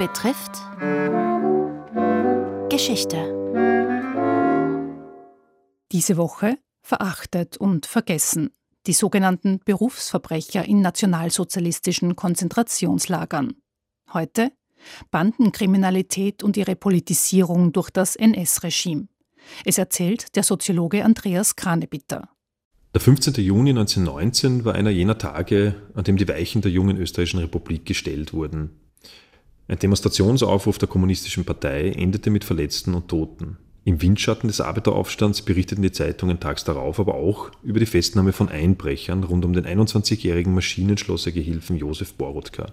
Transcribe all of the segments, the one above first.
betrifft Geschichte. Diese Woche verachtet und vergessen die sogenannten Berufsverbrecher in nationalsozialistischen Konzentrationslagern. Heute Bandenkriminalität und ihre Politisierung durch das NS-Regime. Es erzählt der Soziologe Andreas Kranebitter. Der 15. Juni 1919 war einer jener Tage, an dem die Weichen der jungen österreichischen Republik gestellt wurden. Ein Demonstrationsaufruf der Kommunistischen Partei endete mit Verletzten und Toten. Im Windschatten des Arbeiteraufstands berichteten die Zeitungen tags darauf aber auch über die Festnahme von Einbrechern rund um den 21-jährigen Maschinenschlossergehilfen Josef Borodka.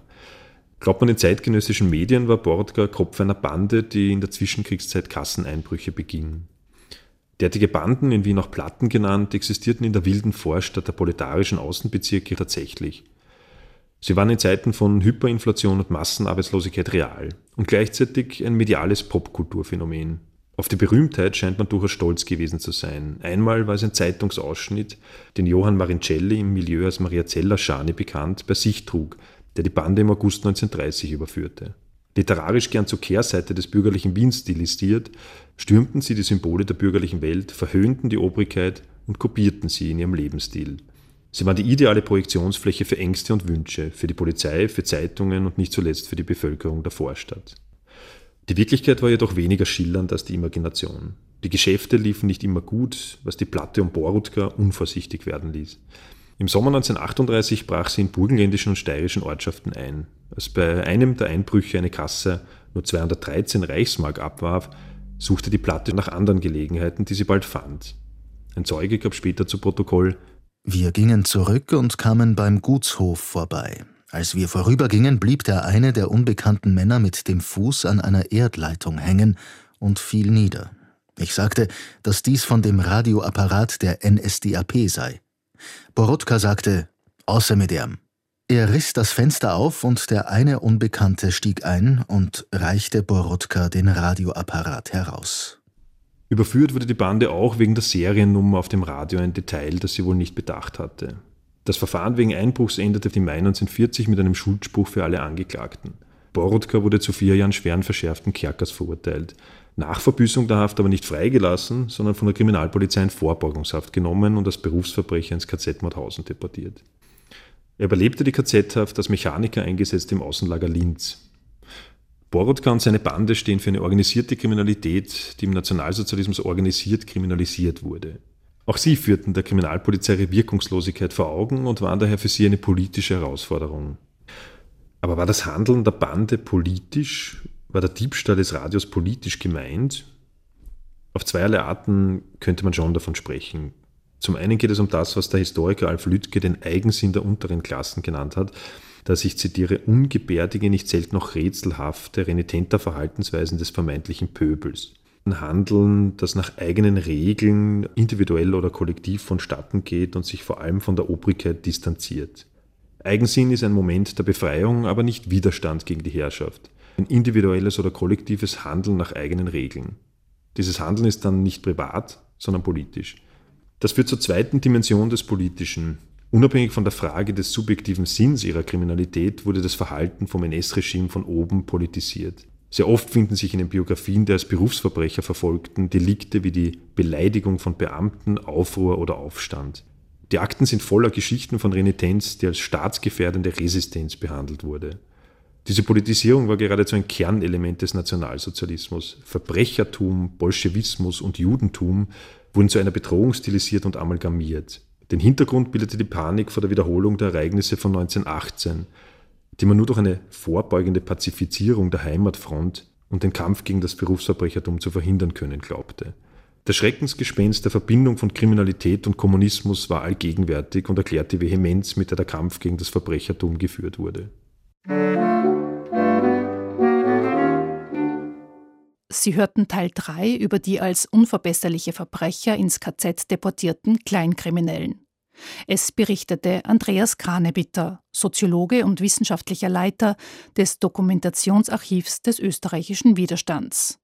Glaubt man den zeitgenössischen Medien, war Borodka Kopf einer Bande, die in der Zwischenkriegszeit Kasseneinbrüche beging. Derartige Banden, in Wien auch Platten genannt, existierten in der wilden Vorstadt der proletarischen Außenbezirke tatsächlich. Sie waren in Zeiten von Hyperinflation und Massenarbeitslosigkeit real und gleichzeitig ein mediales Popkulturphänomen. Auf die Berühmtheit scheint man durchaus stolz gewesen zu sein. Einmal war es ein Zeitungsausschnitt, den Johann Marincelli im Milieu als Maria Zeller-Schane bekannt, bei sich trug, der die Bande im August 1930 überführte. Literarisch gern zur Kehrseite des bürgerlichen Wiens stilisiert, stürmten sie die Symbole der bürgerlichen Welt, verhöhnten die Obrigkeit und kopierten sie in ihrem Lebensstil. Sie waren die ideale Projektionsfläche für Ängste und Wünsche, für die Polizei, für Zeitungen und nicht zuletzt für die Bevölkerung der Vorstadt. Die Wirklichkeit war jedoch weniger schillernd als die Imagination. Die Geschäfte liefen nicht immer gut, was die Platte um Borutka unvorsichtig werden ließ. Im Sommer 1938 brach sie in burgenländischen und steirischen Ortschaften ein. Als bei einem der Einbrüche eine Kasse nur 213 Reichsmark abwarf, suchte die Platte nach anderen Gelegenheiten, die sie bald fand. Ein Zeuge gab später zu Protokoll, wir gingen zurück und kamen beim Gutshof vorbei. Als wir vorübergingen, blieb der eine der unbekannten Männer mit dem Fuß an einer Erdleitung hängen und fiel nieder. Ich sagte, dass dies von dem Radioapparat der NSDAP sei. Borotka sagte, außer mit ihm. Er riss das Fenster auf und der eine Unbekannte stieg ein und reichte Borotka den Radioapparat heraus. Überführt wurde die Bande auch wegen der Seriennummer auf dem Radio ein Detail, das sie wohl nicht bedacht hatte. Das Verfahren wegen Einbruchs endete im Mai 1940 mit einem Schuldspruch für alle Angeklagten. Borodka wurde zu vier Jahren schweren verschärften Kerkers verurteilt. Nach Verbüßung der Haft aber nicht freigelassen, sondern von der Kriminalpolizei in Vorbeugungshaft genommen und als Berufsverbrecher ins KZ Mauthausen deportiert. Er überlebte die KZ-Haft als Mechaniker eingesetzt im Außenlager Linz. Borodka und seine Bande stehen für eine organisierte Kriminalität, die im Nationalsozialismus organisiert kriminalisiert wurde. Auch sie führten der Kriminalpolizei ihre Wirkungslosigkeit vor Augen und waren daher für sie eine politische Herausforderung. Aber war das Handeln der Bande politisch? War der Diebstahl des Radios politisch gemeint? Auf zweierlei Arten könnte man schon davon sprechen. Zum einen geht es um das, was der Historiker Alf Lüttke den Eigensinn der unteren Klassen genannt hat, dass ich zitiere, ungebärdige, nicht selten noch rätselhafte, renitenter Verhaltensweisen des vermeintlichen Pöbels. Ein Handeln, das nach eigenen Regeln individuell oder kollektiv vonstatten geht und sich vor allem von der Obrigkeit distanziert. Eigensinn ist ein Moment der Befreiung, aber nicht Widerstand gegen die Herrschaft. Ein individuelles oder kollektives Handeln nach eigenen Regeln. Dieses Handeln ist dann nicht privat, sondern politisch. Das führt zur zweiten Dimension des Politischen. Unabhängig von der Frage des subjektiven Sinns ihrer Kriminalität wurde das Verhalten vom NS-Regime von oben politisiert. Sehr oft finden sich in den Biografien der als Berufsverbrecher verfolgten Delikte wie die Beleidigung von Beamten, Aufruhr oder Aufstand. Die Akten sind voller Geschichten von Renitenz, die als staatsgefährdende Resistenz behandelt wurde. Diese Politisierung war geradezu ein Kernelement des Nationalsozialismus. Verbrechertum, Bolschewismus und Judentum wurden zu einer Bedrohung stilisiert und amalgamiert. Den Hintergrund bildete die Panik vor der Wiederholung der Ereignisse von 1918, die man nur durch eine vorbeugende Pazifizierung der Heimatfront und den Kampf gegen das Berufsverbrechertum zu verhindern können glaubte. Das Schreckensgespenst der Verbindung von Kriminalität und Kommunismus war allgegenwärtig und erklärt die Vehemenz, mit der der Kampf gegen das Verbrechertum geführt wurde. Sie hörten Teil 3 über die als unverbesserliche Verbrecher ins KZ deportierten Kleinkriminellen. Es berichtete Andreas Kranebitter, Soziologe und wissenschaftlicher Leiter des Dokumentationsarchivs des österreichischen Widerstands.